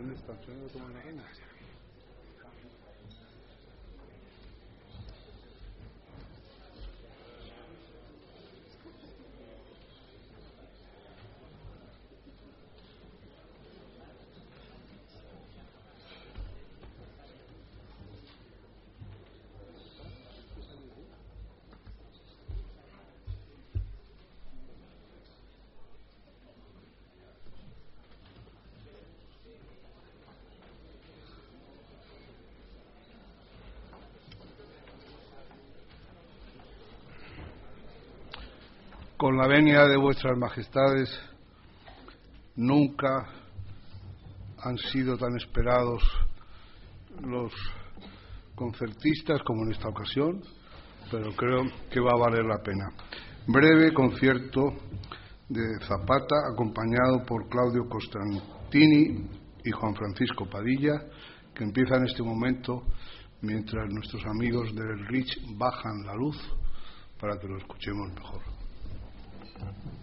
¿Dónde está? ¿Dónde está la reina? Con la venia de vuestras majestades, nunca han sido tan esperados los concertistas como en esta ocasión, pero creo que va a valer la pena. Breve concierto de Zapata, acompañado por Claudio Costantini y Juan Francisco Padilla, que empieza en este momento mientras nuestros amigos del Rich bajan la luz para que lo escuchemos mejor. conference.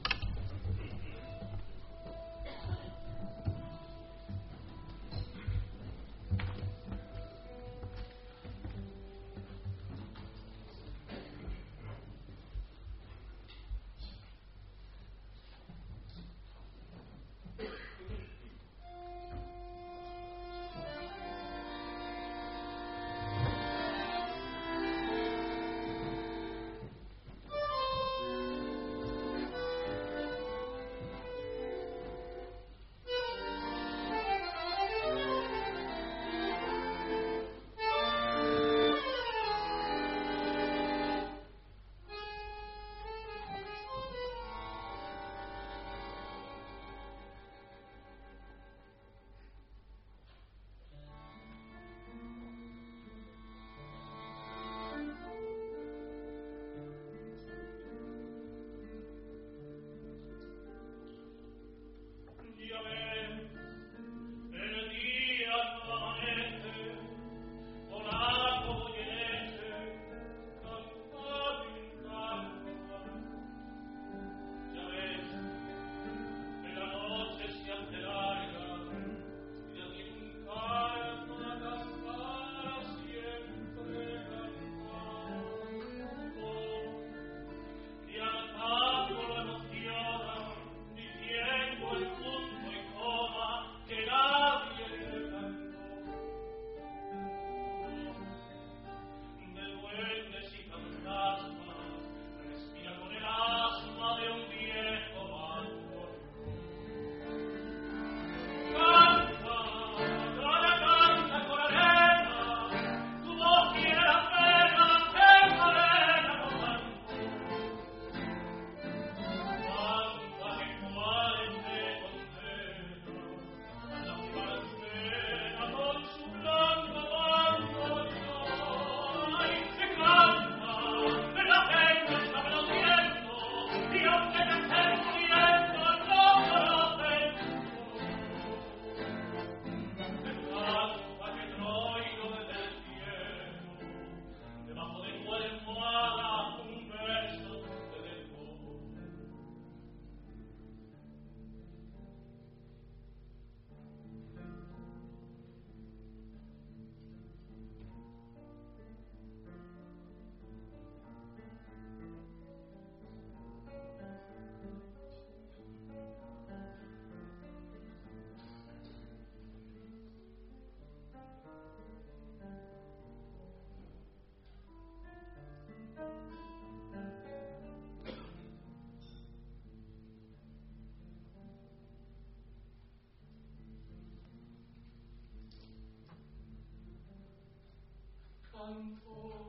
downfall.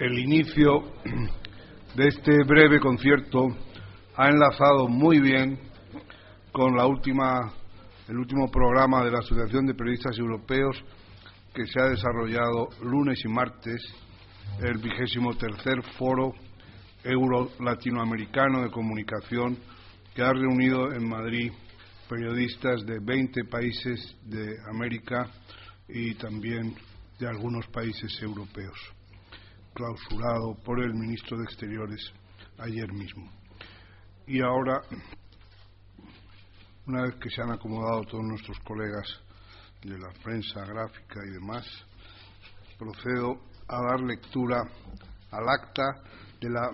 El inicio de este breve concierto ha enlazado muy bien con el último programa de la Asociación de Periodistas Europeos que se ha desarrollado lunes y martes, el vigésimo tercer foro euro-latinoamericano de comunicación que ha reunido en Madrid periodistas de 20 países de América y también de algunos países europeos clausurado por el ministro de Exteriores ayer mismo. Y ahora, una vez que se han acomodado todos nuestros colegas de la prensa gráfica y demás, procedo a dar lectura al acta de la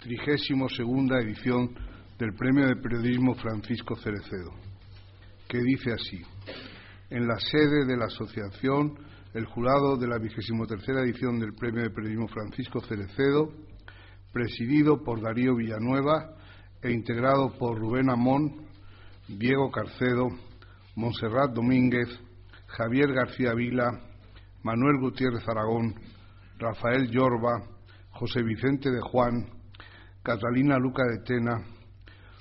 trigésimo segunda edición del Premio de Periodismo Francisco Cerecedo, que dice así: en la sede de la Asociación el jurado de la vigésimo tercera edición del Premio de Periodismo Francisco Cerecedo, presidido por Darío Villanueva e integrado por Rubén Amón, Diego Carcedo, Monserrat Domínguez, Javier García Vila, Manuel Gutiérrez Aragón, Rafael Yorba, José Vicente de Juan, Catalina Luca de Tena,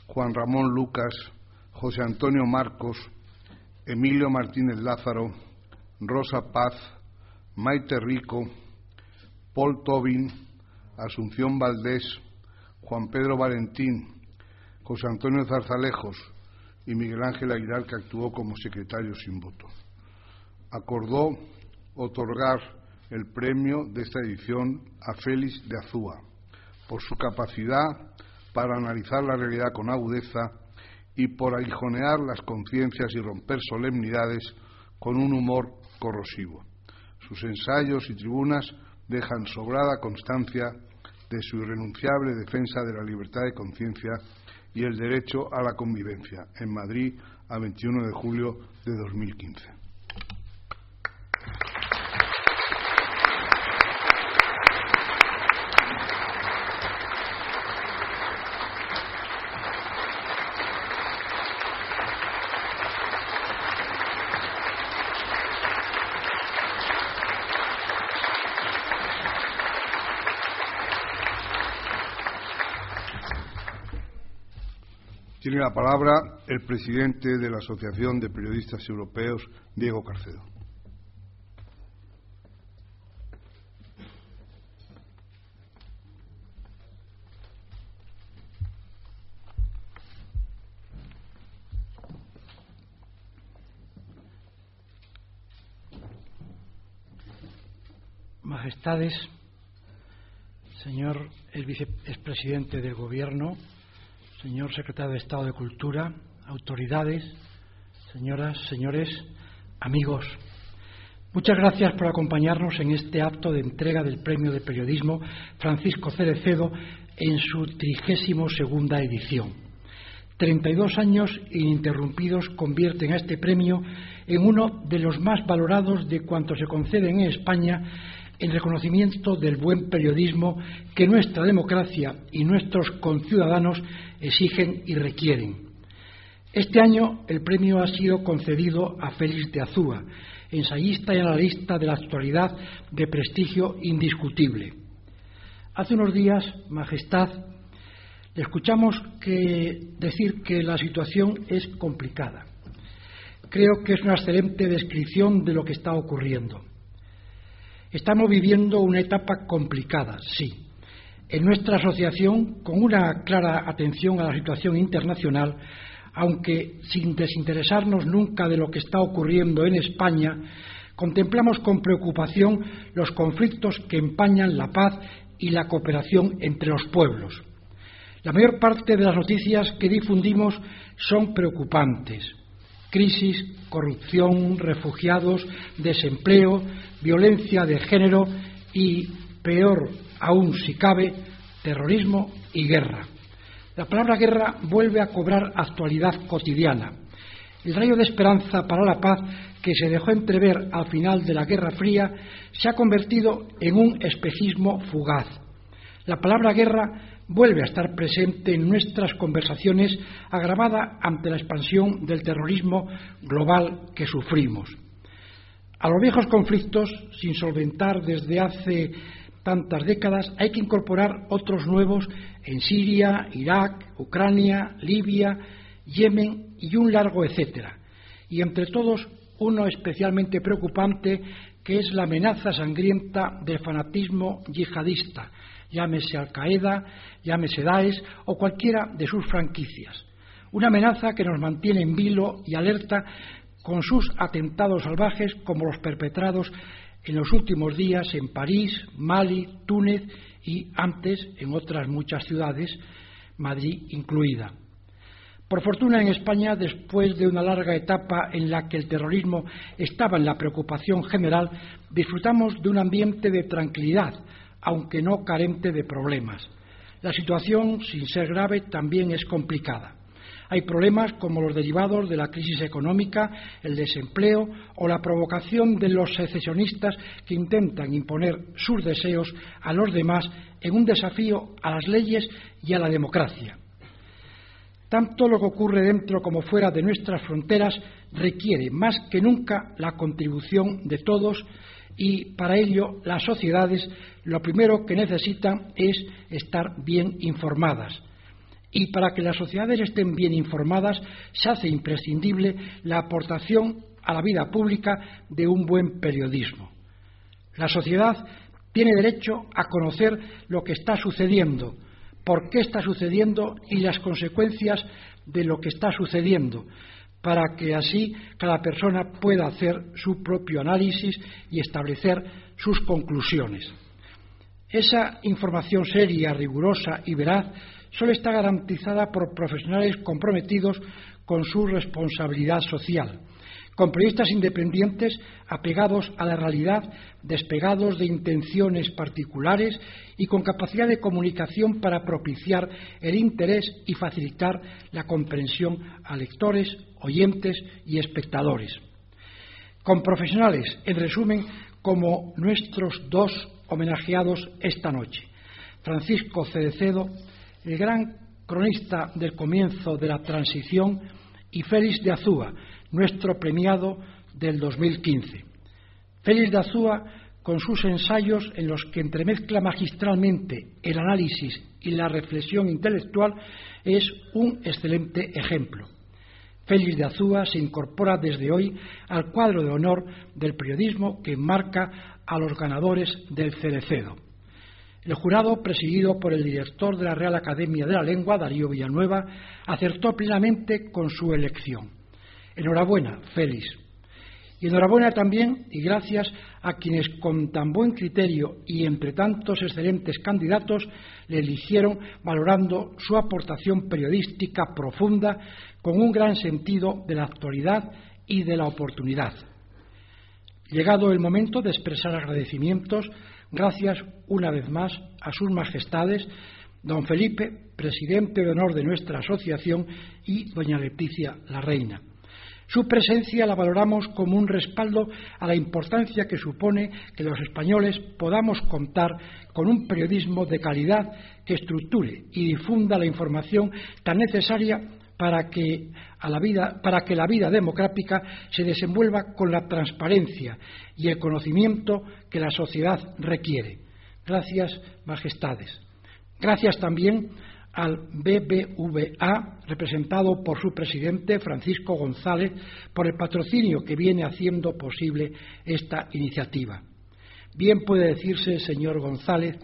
Juan Ramón Lucas, José Antonio Marcos, Emilio Martínez Lázaro, Rosa Paz, Maite Rico, Paul Tobin, Asunción Valdés, Juan Pedro Valentín, José Antonio Zarzalejos y Miguel Ángel Aguilar, que actuó como secretario sin voto. Acordó otorgar el premio de esta edición a Félix de Azúa por su capacidad para analizar la realidad con agudeza y por aguijonear las conciencias y romper solemnidades con un humor corrosivo. Sus ensayos y tribunas dejan sobrada constancia de su irrenunciable defensa de la libertad de conciencia y el derecho a la convivencia en Madrid a 21 de julio de 2015. Tiene la palabra el presidente de la Asociación de Periodistas Europeos, Diego Carcedo. Majestades, señor el vicepresidente del Gobierno, señor secretario de Estado de Cultura, autoridades, señoras, señores, amigos. Muchas gracias por acompañarnos en este acto de entrega del Premio de Periodismo Francisco Cerecedo en su trigésimo segunda edición. Treinta y dos años ininterrumpidos convierten a este premio en uno de los más valorados de cuantos se conceden en España en reconocimiento del buen periodismo que nuestra democracia y nuestros conciudadanos exigen y requieren. Este año el premio ha sido concedido a Félix de Azúa, ensayista y analista de la actualidad de prestigio indiscutible. Hace unos días, Majestad, le escuchamos decir que la situación es complicada. Creo que es una excelente descripción de lo que está ocurriendo. Estamos viviendo una etapa complicada, sí, en nuestra asociación con una clara atención a la situación internacional, aunque sin desinteresarnos nunca de lo que está ocurriendo en España, contemplamos con preocupación los conflictos que empañan la paz y la cooperación entre los pueblos. La mayor parte de las noticias que difundimos son preocupantes. Crisis, corrupción, refugiados, desempleo, violencia de género y, peor aún si cabe, terrorismo y guerra. La palabra guerra vuelve a cobrar actualidad cotidiana. El rayo de esperanza para la paz que se dejó entrever al final de la Guerra Fría se ha convertido en un espejismo fugaz. La palabra guerra vuelve a estar presente en nuestras conversaciones agravada ante la expansión del terrorismo global que sufrimos. A los viejos conflictos, sin solventar desde hace tantas décadas, hay que incorporar otros nuevos en Siria, Irak, Ucrania, Libia, Yemen y un largo etcétera. Y entre todos, uno especialmente preocupante, que es la amenaza sangrienta del fanatismo yihadista, llámese Al-Qaeda, llámese Daesh o cualquiera de sus franquicias. Una amenaza que nos mantiene en vilo y alerta con sus atentados salvajes como los perpetrados en los últimos días en París, Mali, Túnez y antes en otras muchas ciudades, Madrid incluida. Por fortuna en España, después de una larga etapa en la que el terrorismo estaba en la preocupación general, disfrutamos de un ambiente de tranquilidad, aunque no carente de problemas. La situación, sin ser grave, también es complicada. Hay problemas como los derivados de la crisis económica, el desempleo o la provocación de los secesionistas que intentan imponer sus deseos a los demás en un desafío a las leyes y a la democracia. Tanto lo que ocurre dentro como fuera de nuestras fronteras requiere más que nunca la contribución de todos y para ello las sociedades lo primero que necesitan es estar bien informadas, y para que las sociedades estén bien informadas se hace imprescindible la aportación a la vida pública de un buen periodismo. La sociedad tiene derecho a conocer lo que está sucediendo, por qué está sucediendo y las consecuencias de lo que está sucediendo, para que así cada persona pueda hacer su propio análisis y establecer sus conclusiones. Esa información seria, rigurosa y veraz solo está garantizada por profesionales comprometidos con su responsabilidad social, con periodistas independientes apegados a la realidad, despegados de intenciones particulares y con capacidad de comunicación para propiciar el interés y facilitar la comprensión a lectores, oyentes y espectadores. Con profesionales, en resumen, como nuestros dos homenajeados esta noche, Francisco Cedecedo el gran cronista del comienzo de la transición, y Félix de Azúa, nuestro premiado del 2015. Félix de Azúa, con sus ensayos en los que entremezcla magistralmente el análisis y la reflexión intelectual, es un excelente ejemplo. Félix de Azúa se incorpora desde hoy al cuadro de honor del periodismo que marca a los ganadores del Cerecedo. El jurado, presidido por el director de la Real Academia de la Lengua, Darío Villanueva, acertó plenamente con su elección. Enhorabuena, Félix. Y enhorabuena también y gracias a quienes con tan buen criterio y entre tantos excelentes candidatos le eligieron valorando su aportación periodística profunda con un gran sentido de la actualidad y de la oportunidad. Llegado el momento de expresar agradecimientos, gracias una vez más a sus majestades, don Felipe, presidente de honor de nuestra asociación, y doña Leticia, la reina. Su presencia la valoramos como un respaldo a la importancia que supone que los españoles podamos contar con un periodismo de calidad que estructure y difunda la información tan necesaria para que, la vida, para que la vida democrática se desenvuelva con la transparencia y el conocimiento que la sociedad requiere. Gracias, Majestades. Gracias también al BBVA, representado por su presidente, Francisco González, por el patrocinio que viene haciendo posible esta iniciativa. Bien puede decirse, señor González,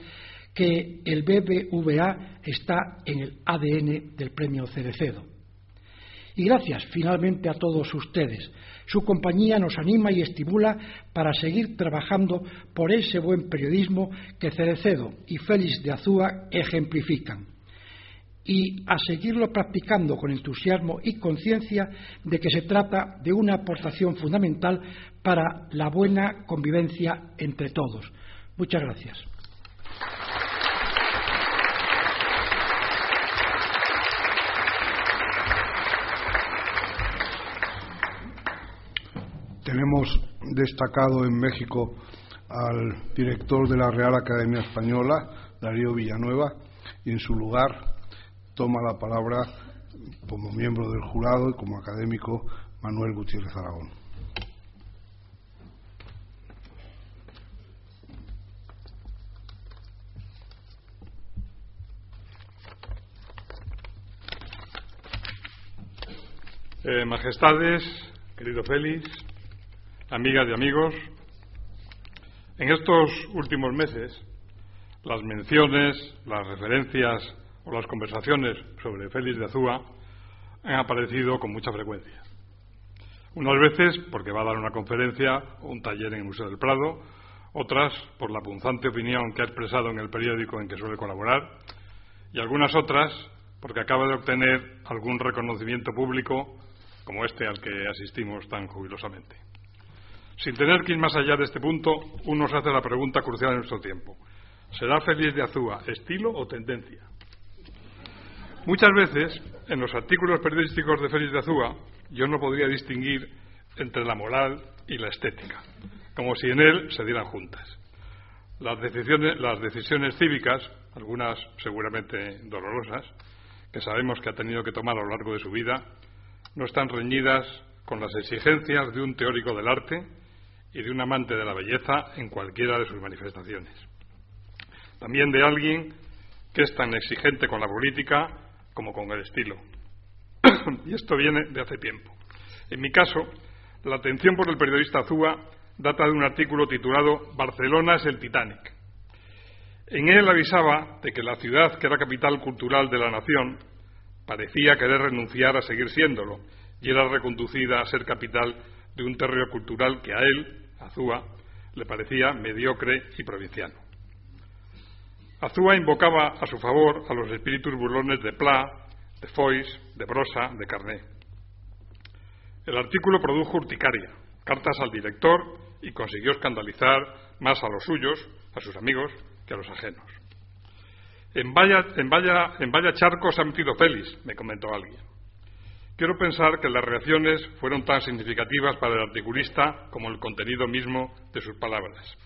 que el BBVA está en el ADN del premio Cerecedo. Y gracias finalmente a todos ustedes. Su compañía nos anima y estimula para seguir trabajando por ese buen periodismo que Cerecedo y Félix de Azúa ejemplifican. Y a seguirlo practicando con entusiasmo y conciencia de que se trata de una aportación fundamental para la buena convivencia entre todos. Muchas gracias. Tenemos destacado en México al director de la Real Academia Española, Darío Villanueva, y en su lugar toma la palabra como miembro del jurado y como académico Manuel Gutiérrez Aragón. Eh, majestades, querido Félix, amigas y amigos, en estos últimos meses las menciones, las referencias o las conversaciones sobre Félix de Azúa han aparecido con mucha frecuencia. Unas veces porque va a dar una conferencia o un taller en el Museo del Prado, otras por la punzante opinión que ha expresado en el periódico en que suele colaborar, y algunas otras porque acaba de obtener algún reconocimiento público como este al que asistimos tan jubilosamente. Sin tener que ir más allá de este punto, uno se hace la pregunta crucial en nuestro tiempo. ¿Será feliz de Azúa estilo o tendencia? Muchas veces, en los artículos periodísticos de Félix de Azúa, yo no podría distinguir entre la moral y la estética, como si en él se dieran juntas. Las decisiones, las decisiones cívicas, algunas seguramente dolorosas, que sabemos que ha tenido que tomar a lo largo de su vida, no están reñidas con las exigencias de un teórico del arte y de un amante de la belleza en cualquiera de sus manifestaciones. También de alguien que es tan exigente con la política como con el estilo. y esto viene de hace tiempo. En mi caso, la atención por el periodista Azúa data de un artículo titulado Barcelona es el Titanic. En él avisaba de que la ciudad, que era capital cultural de la nación, parecía querer renunciar a seguir siéndolo y era reconducida a ser capital de un terreno cultural que a él, Azúa, le parecía mediocre y provinciano. Azúa invocaba a su favor a los espíritus burlones de Pla, de Foix, de Brosa, de Carné. El artículo produjo urticaria, cartas al director y consiguió escandalizar más a los suyos, a sus amigos, que a los ajenos. En vaya, en vaya, en vaya charco se ha metido Félix, me comentó alguien. Quiero pensar que las reacciones fueron tan significativas para el articulista como el contenido mismo de sus palabras.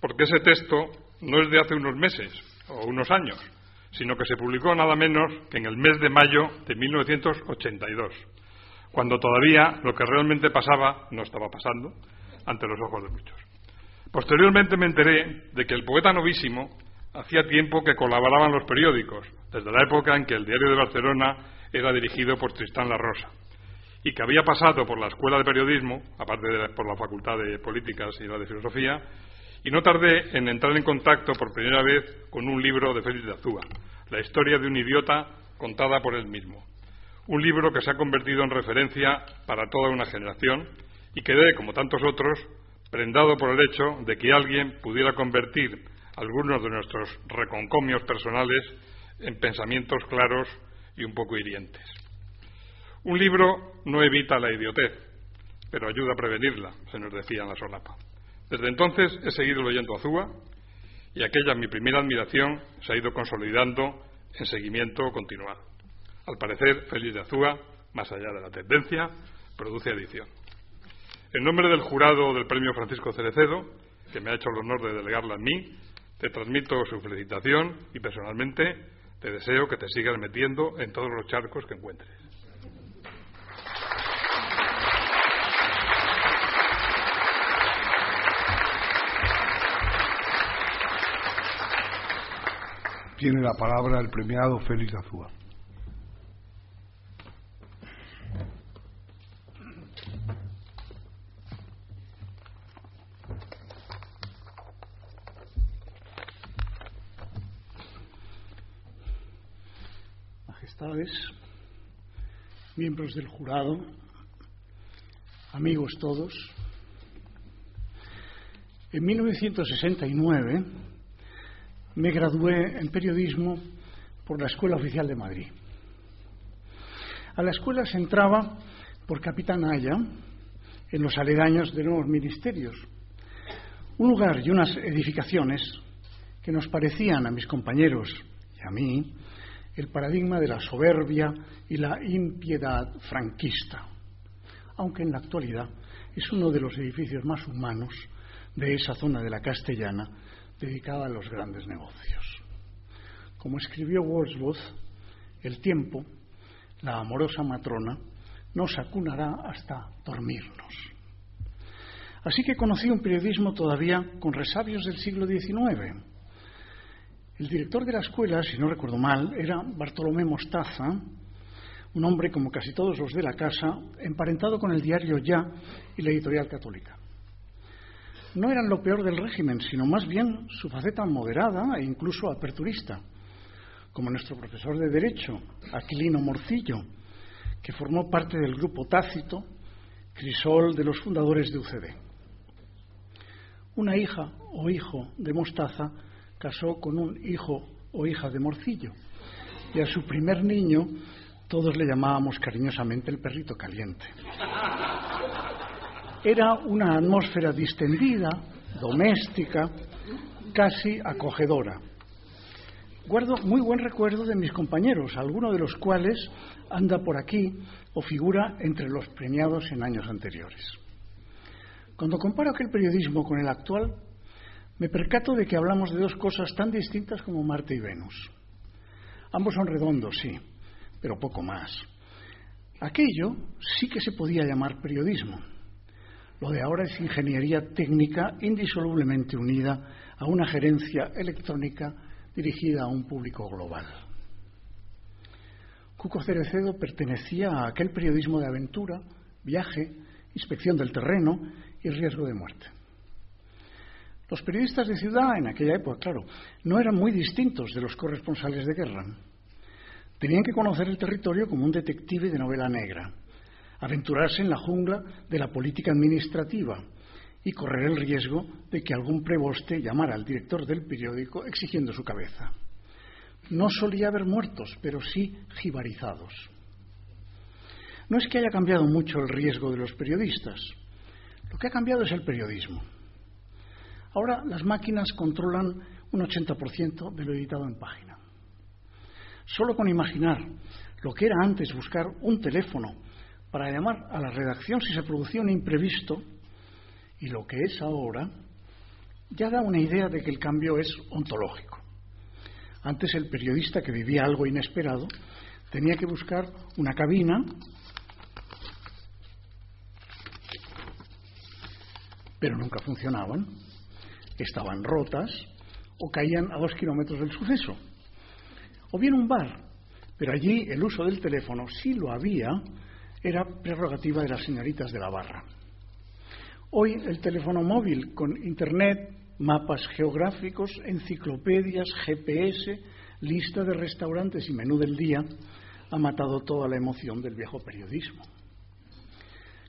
Porque ese texto no es de hace unos meses o unos años, sino que se publicó nada menos que en el mes de mayo de 1982, cuando todavía lo que realmente pasaba no estaba pasando ante los ojos de muchos. Posteriormente me enteré de que el poeta novísimo hacía tiempo que colaboraban los periódicos, desde la época en que el Diario de Barcelona era dirigido por Tristán La Rosa, y que había pasado por la Escuela de Periodismo, aparte de por la Facultad de Políticas y la de Filosofía, y no tardé en entrar en contacto por primera vez con un libro de Félix de Azúa, La historia de un idiota contada por él mismo. Un libro que se ha convertido en referencia para toda una generación y quedé, como tantos otros, prendado por el hecho de que alguien pudiera convertir algunos de nuestros reconcomios personales en pensamientos claros y un poco hirientes. Un libro no evita la idiotez, pero ayuda a prevenirla, se nos decía en la solapa. Desde entonces he seguido leyendo Azúa y aquella mi primera admiración se ha ido consolidando en seguimiento continuado. Al parecer, Félix de Azúa, más allá de la tendencia, produce edición. En nombre del jurado del premio Francisco Cerecedo, que me ha hecho el honor de delegarla a mí, te transmito su felicitación y personalmente te deseo que te sigas metiendo en todos los charcos que encuentres. Tiene la palabra el premiado Félix Azúa. Majestades, miembros del jurado, amigos todos, en 1969 me gradué en periodismo por la Escuela Oficial de Madrid. A la escuela se entraba por Capitán Haya, en los aledaños de nuevos ministerios, un lugar y unas edificaciones que nos parecían a mis compañeros y a mí el paradigma de la soberbia y la impiedad franquista, aunque en la actualidad es uno de los edificios más humanos de esa zona de la castellana dedicada a los grandes negocios. Como escribió Wordsworth, el tiempo, la amorosa matrona, nos acunará hasta dormirnos. Así que conocí un periodismo todavía con resabios del siglo XIX. El director de la escuela, si no recuerdo mal, era Bartolomé Mostaza, un hombre como casi todos los de la casa, emparentado con el diario Ya y la editorial católica. No eran lo peor del régimen, sino más bien su faceta moderada e incluso aperturista, como nuestro profesor de Derecho, Aquilino Morcillo, que formó parte del grupo Tácito, crisol de los fundadores de UCD. Una hija o hijo de Mostaza casó con un hijo o hija de Morcillo, y a su primer niño todos le llamábamos cariñosamente el perrito caliente. Era una atmósfera distendida, doméstica, casi acogedora. Guardo muy buen recuerdo de mis compañeros, alguno de los cuales anda por aquí o figura entre los premiados en años anteriores. Cuando comparo aquel periodismo con el actual, me percato de que hablamos de dos cosas tan distintas como Marte y Venus. Ambos son redondos, sí, pero poco más. Aquello sí que se podía llamar periodismo. Lo de ahora es ingeniería técnica indisolublemente unida a una gerencia electrónica dirigida a un público global. Cuco Cerecedo pertenecía a aquel periodismo de aventura, viaje, inspección del terreno y riesgo de muerte. Los periodistas de ciudad en aquella época, claro, no eran muy distintos de los corresponsales de guerra. Tenían que conocer el territorio como un detective de novela negra, aventurarse en la jungla de la política administrativa y correr el riesgo de que algún preboste llamara al director del periódico exigiendo su cabeza. No solía haber muertos, pero sí jibarizados. No es que haya cambiado mucho el riesgo de los periodistas. Lo que ha cambiado es el periodismo. Ahora las máquinas controlan un 80% de lo editado en página. Solo con imaginar lo que era antes buscar un teléfono para llamar a la redacción si se producía un imprevisto y lo que es ahora, ya da una idea de que el cambio es ontológico. Antes el periodista que vivía algo inesperado tenía que buscar una cabina pero nunca funcionaban estaban rotas o caían a dos kilómetros del suceso. O bien un bar, pero allí el uso del teléfono, si lo había, era prerrogativa de las señoritas de la barra. Hoy el teléfono móvil con Internet, mapas geográficos, enciclopedias, GPS, lista de restaurantes y menú del día ha matado toda la emoción del viejo periodismo.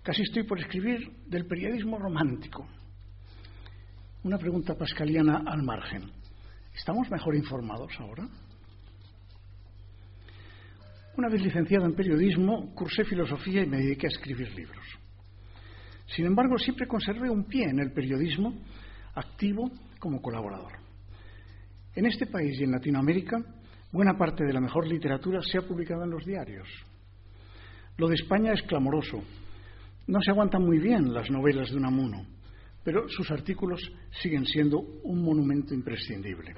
Casi estoy por escribir del periodismo romántico, una pregunta pascaliana al margen. ¿Estamos mejor informados ahora? Una vez licenciado en periodismo, cursé filosofía y me dediqué a escribir libros. Sin embargo, siempre conservé un pie en el periodismo activo como colaborador. En este país y en Latinoamérica, buena parte de la mejor literatura se ha publicado en los diarios. Lo de España es clamoroso. No se aguantan muy bien las novelas de Unamuno pero sus artículos siguen siendo un monumento imprescindible.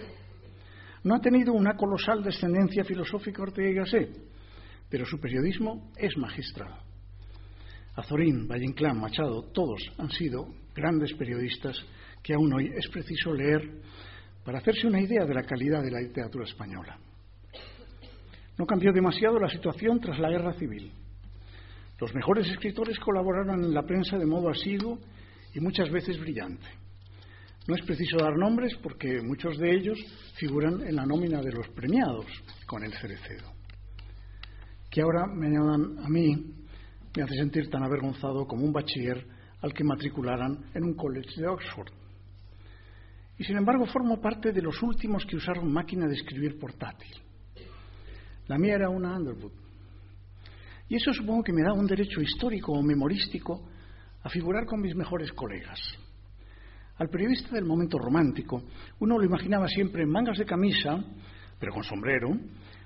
No ha tenido una colosal descendencia filosófica Ortega y Gasset, pero su periodismo es magistral. Azorín, Valle Inclán, Machado, todos han sido grandes periodistas que aún hoy es preciso leer para hacerse una idea de la calidad de la literatura española. No cambió demasiado la situación tras la guerra civil. Los mejores escritores colaboraron en la prensa de modo asiduo y muchas veces brillante. No es preciso dar nombres porque muchos de ellos figuran en la nómina de los premiados con el Cerecedo. Que ahora me llaman a mí me hace sentir tan avergonzado como un bachiller al que matricularan en un college de Oxford. Y sin embargo formo parte de los últimos que usaron máquina de escribir portátil. La mía era una Underwood. Y eso supongo que me da un derecho histórico o memorístico a figurar con mis mejores colegas. Al periodista del momento romántico, uno lo imaginaba siempre en mangas de camisa, pero con sombrero,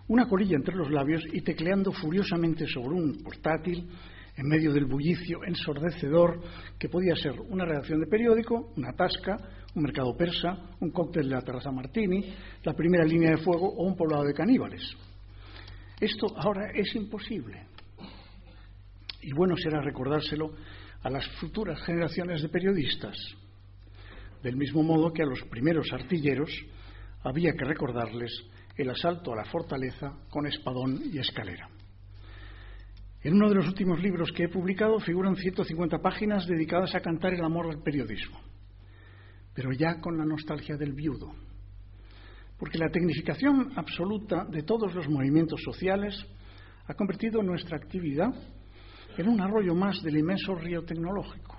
una colilla entre los labios y tecleando furiosamente sobre un portátil en medio del bullicio ensordecedor que podía ser una redacción de periódico, una tasca, un mercado persa, un cóctel de la terraza Martini, la primera línea de fuego o un poblado de caníbales. Esto ahora es imposible. Y bueno será recordárselo a las futuras generaciones de periodistas, del mismo modo que a los primeros artilleros había que recordarles el asalto a la fortaleza con espadón y escalera. En uno de los últimos libros que he publicado figuran 150 páginas dedicadas a cantar el amor al periodismo, pero ya con la nostalgia del viudo, porque la tecnificación absoluta de todos los movimientos sociales ha convertido nuestra actividad en un arroyo más del inmenso río tecnológico.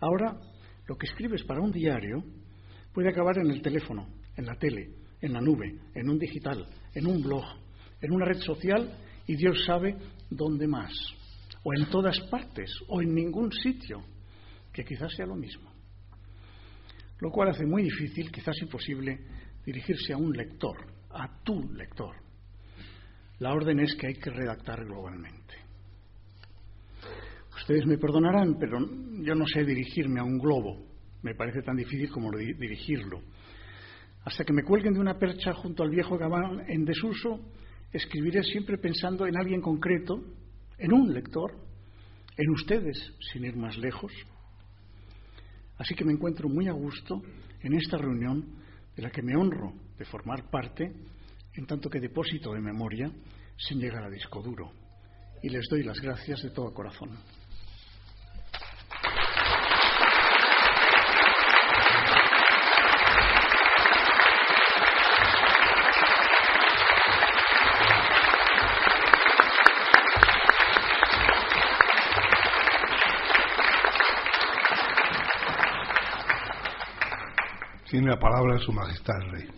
Ahora, lo que escribes para un diario puede acabar en el teléfono, en la tele, en la nube, en un digital, en un blog, en una red social y Dios sabe dónde más, o en todas partes, o en ningún sitio, que quizás sea lo mismo. Lo cual hace muy difícil, quizás imposible, dirigirse a un lector, a tu lector. La orden es que hay que redactar globalmente. Ustedes me perdonarán, pero yo no sé dirigirme a un globo. Me parece tan difícil como dirigirlo. Hasta que me cuelguen de una percha junto al viejo gabán en desuso, escribiré siempre pensando en alguien concreto, en un lector, en ustedes, sin ir más lejos. Así que me encuentro muy a gusto en esta reunión de la que me honro de formar parte, en tanto que depósito de memoria, sin llegar a disco duro. Y les doy las gracias de todo corazón. Tiene la palabra Su Majestad el Rey.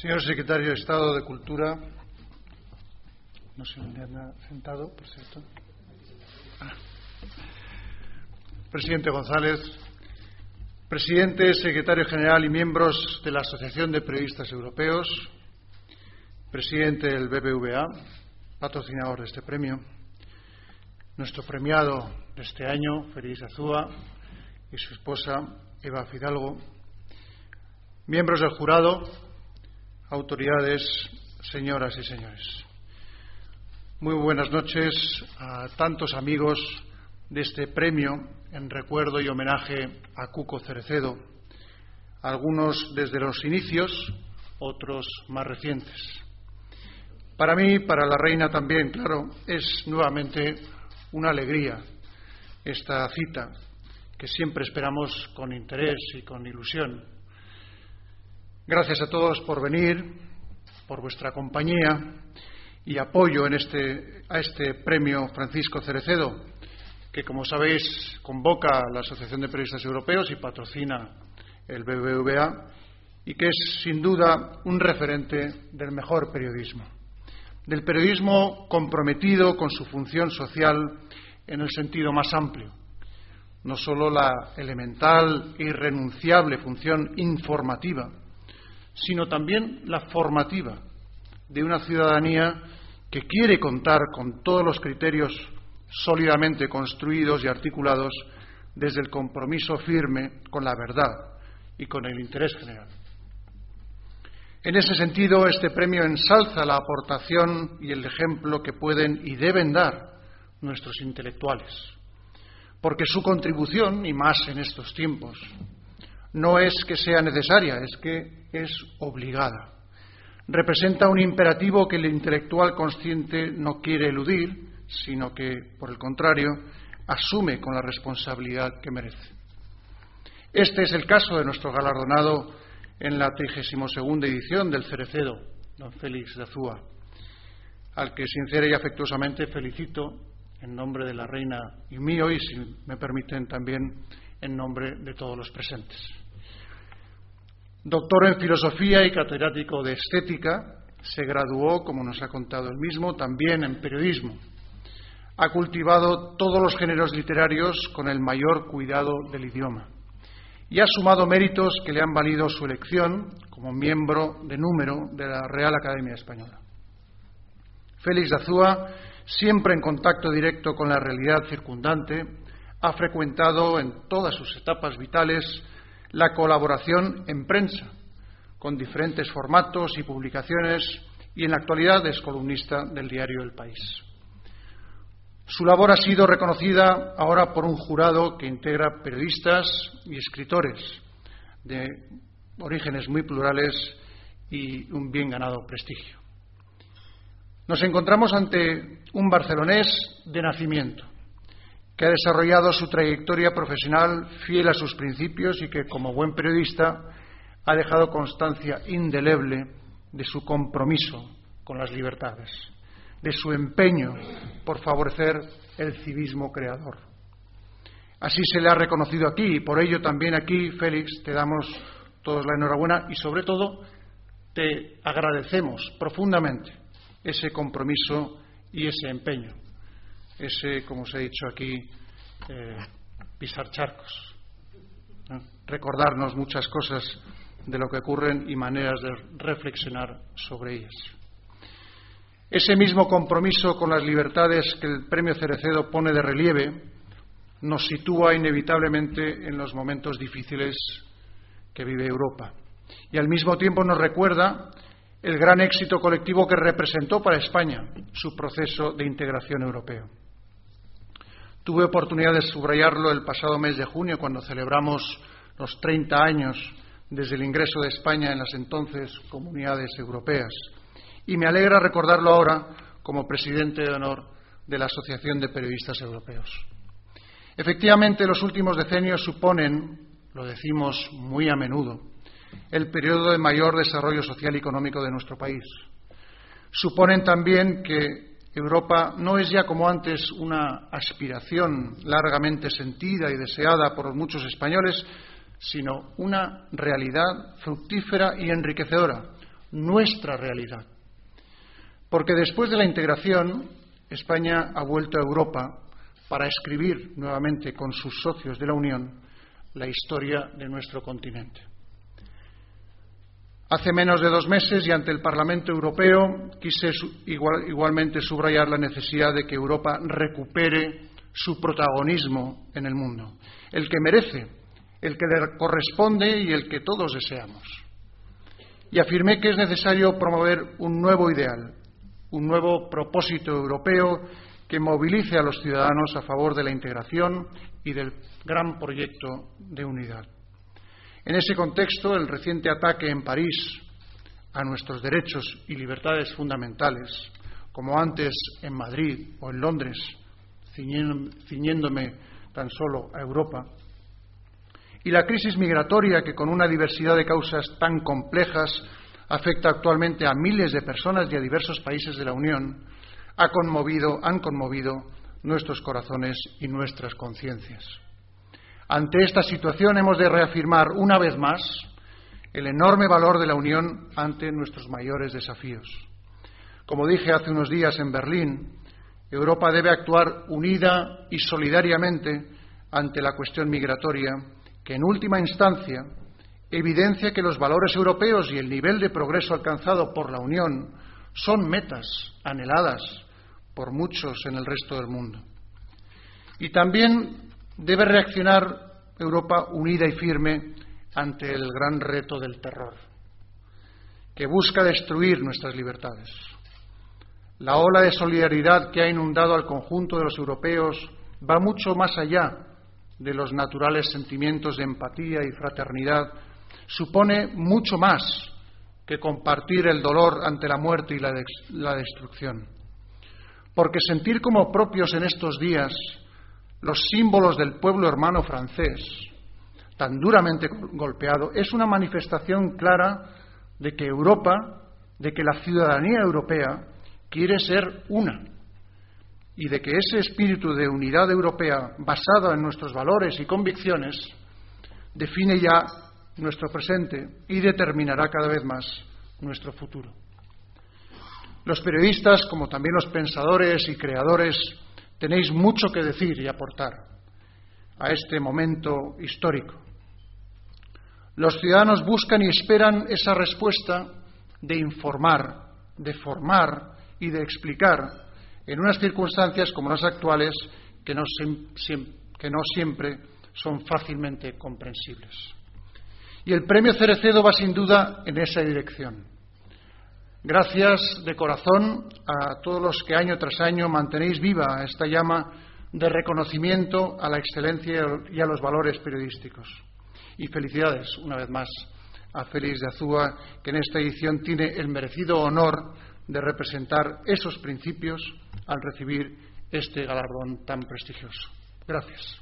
Señor Secretario de Estado de Cultura, no sé dónde anda sentado, por cierto. Ah. Presidente González, Presidente, Secretario General y miembros de la Asociación de Periodistas Europeos, presidente del BBVA, patrocinador de este premio, nuestro premiado de este año, Félix Azúa, y su esposa, Eva Fidalgo, miembros del jurado, autoridades, señoras y señores. Muy buenas noches a tantos amigos de este premio en recuerdo y homenaje a Cuco Cerecedo, algunos desde los inicios, otros más recientes. Para mí, para la reina también, claro, es nuevamente una alegría esta cita que siempre esperamos con interés y con ilusión. Gracias a todos por venir, por vuestra compañía y apoyo en este, a este premio Francisco Cerecedo, que, como sabéis, convoca la Asociación de Periodistas Europeos y patrocina el BBVA, y que es, sin duda, un referente del mejor periodismo del periodismo comprometido con su función social en el sentido más amplio, no solo la elemental e irrenunciable función informativa, sino también la formativa de una ciudadanía que quiere contar con todos los criterios sólidamente construidos y articulados desde el compromiso firme con la verdad y con el interés general. En ese sentido, este premio ensalza la aportación y el ejemplo que pueden y deben dar nuestros intelectuales, porque su contribución, y más en estos tiempos, no es que sea necesaria, es que es obligada. Representa un imperativo que el intelectual consciente no quiere eludir, sino que, por el contrario, asume con la responsabilidad que merece. Este es el caso de nuestro galardonado en la 32 edición del Cerecedo, don Félix de Azúa, al que sincera y afectuosamente felicito en nombre de la reina y mío y, si me permiten, también en nombre de todos los presentes. Doctor en filosofía y catedrático de estética, se graduó, como nos ha contado él mismo, también en periodismo. Ha cultivado todos los géneros literarios con el mayor cuidado del idioma y ha sumado méritos que le han valido su elección como miembro de número de la Real Academia Española. Félix de Azúa, siempre en contacto directo con la realidad circundante, ha frecuentado en todas sus etapas vitales la colaboración en prensa, con diferentes formatos y publicaciones, y en la actualidad es columnista del diario El País. Su labor ha sido reconocida ahora por un jurado que integra periodistas y escritores de orígenes muy plurales y un bien ganado prestigio. Nos encontramos ante un barcelonés de nacimiento, que ha desarrollado su trayectoria profesional fiel a sus principios y que, como buen periodista, ha dejado constancia indeleble de su compromiso con las libertades, de su empeño por favorecer el civismo creador. Así se le ha reconocido aquí y por ello también aquí, Félix, te damos todos la enhorabuena y sobre todo te agradecemos profundamente ese compromiso y ese empeño, ese, como os he dicho aquí, eh, pisar charcos, recordarnos muchas cosas de lo que ocurren y maneras de reflexionar sobre ellas. Ese mismo compromiso con las libertades que el premio Cerecedo pone de relieve nos sitúa inevitablemente en los momentos difíciles que vive Europa y al mismo tiempo nos recuerda el gran éxito colectivo que representó para España su proceso de integración europeo. Tuve oportunidad de subrayarlo el pasado mes de junio cuando celebramos los 30 años desde el ingreso de España en las entonces comunidades europeas y me alegra recordarlo ahora como presidente de honor de la Asociación de Periodistas Europeos. Efectivamente, los últimos decenios suponen, lo decimos muy a menudo, el periodo de mayor desarrollo social y económico de nuestro país. Suponen también que Europa no es ya como antes una aspiración largamente sentida y deseada por muchos españoles, sino una realidad fructífera y enriquecedora, nuestra realidad. Porque después de la integración, España ha vuelto a Europa para escribir nuevamente con sus socios de la Unión la historia de nuestro continente. Hace menos de dos meses y ante el Parlamento Europeo quise igualmente subrayar la necesidad de que Europa recupere su protagonismo en el mundo, el que merece, el que le corresponde y el que todos deseamos. Y afirmé que es necesario promover un nuevo ideal, un nuevo propósito europeo que movilice a los ciudadanos a favor de la integración y del gran proyecto de unidad. En ese contexto, el reciente ataque en París a nuestros derechos y libertades fundamentales, como antes en Madrid o en Londres, ciñéndome tan solo a Europa, y la crisis migratoria que con una diversidad de causas tan complejas afecta actualmente a miles de personas y a diversos países de la Unión, ha conmovido, han conmovido nuestros corazones y nuestras conciencias. Ante esta situación hemos de reafirmar una vez más el enorme valor de la Unión ante nuestros mayores desafíos. Como dije hace unos días en Berlín, Europa debe actuar unida y solidariamente ante la cuestión migratoria, que en última instancia evidencia que los valores europeos y el nivel de progreso alcanzado por la Unión son metas anheladas por muchos en el resto del mundo. Y también debe reaccionar Europa unida y firme ante el gran reto del terror, que busca destruir nuestras libertades. La ola de solidaridad que ha inundado al conjunto de los europeos va mucho más allá de los naturales sentimientos de empatía y fraternidad, supone mucho más que compartir el dolor ante la muerte y la, destrucción. Porque sentir como propios en estos días los símbolos del pueblo hermano francés, tan duramente golpeado, es una manifestación clara de que Europa, de que la ciudadanía europea quiere ser una y de que ese espíritu de unidad europea basado en nuestros valores y convicciones define ya nuestro presente y determinará cada vez más nuestro futuro. Los periodistas, como también los pensadores y creadores tenéis mucho que decir y aportar a este momento histórico. Los ciudadanos buscan y esperan esa respuesta de informar, de formar y de explicar en unas circunstancias como las actuales que no, siempre son fácilmente comprensibles. Y el premio Cerecedo va sin duda en esa dirección. Gracias de corazón a todos los que año tras año mantenéis viva esta llama de reconocimiento a la excelencia y a los valores periodísticos. Y felicidades, una vez más, a Félix de Azúa, que en esta edición tiene el merecido honor de representar esos principios al recibir este galardón tan prestigioso. Gracias.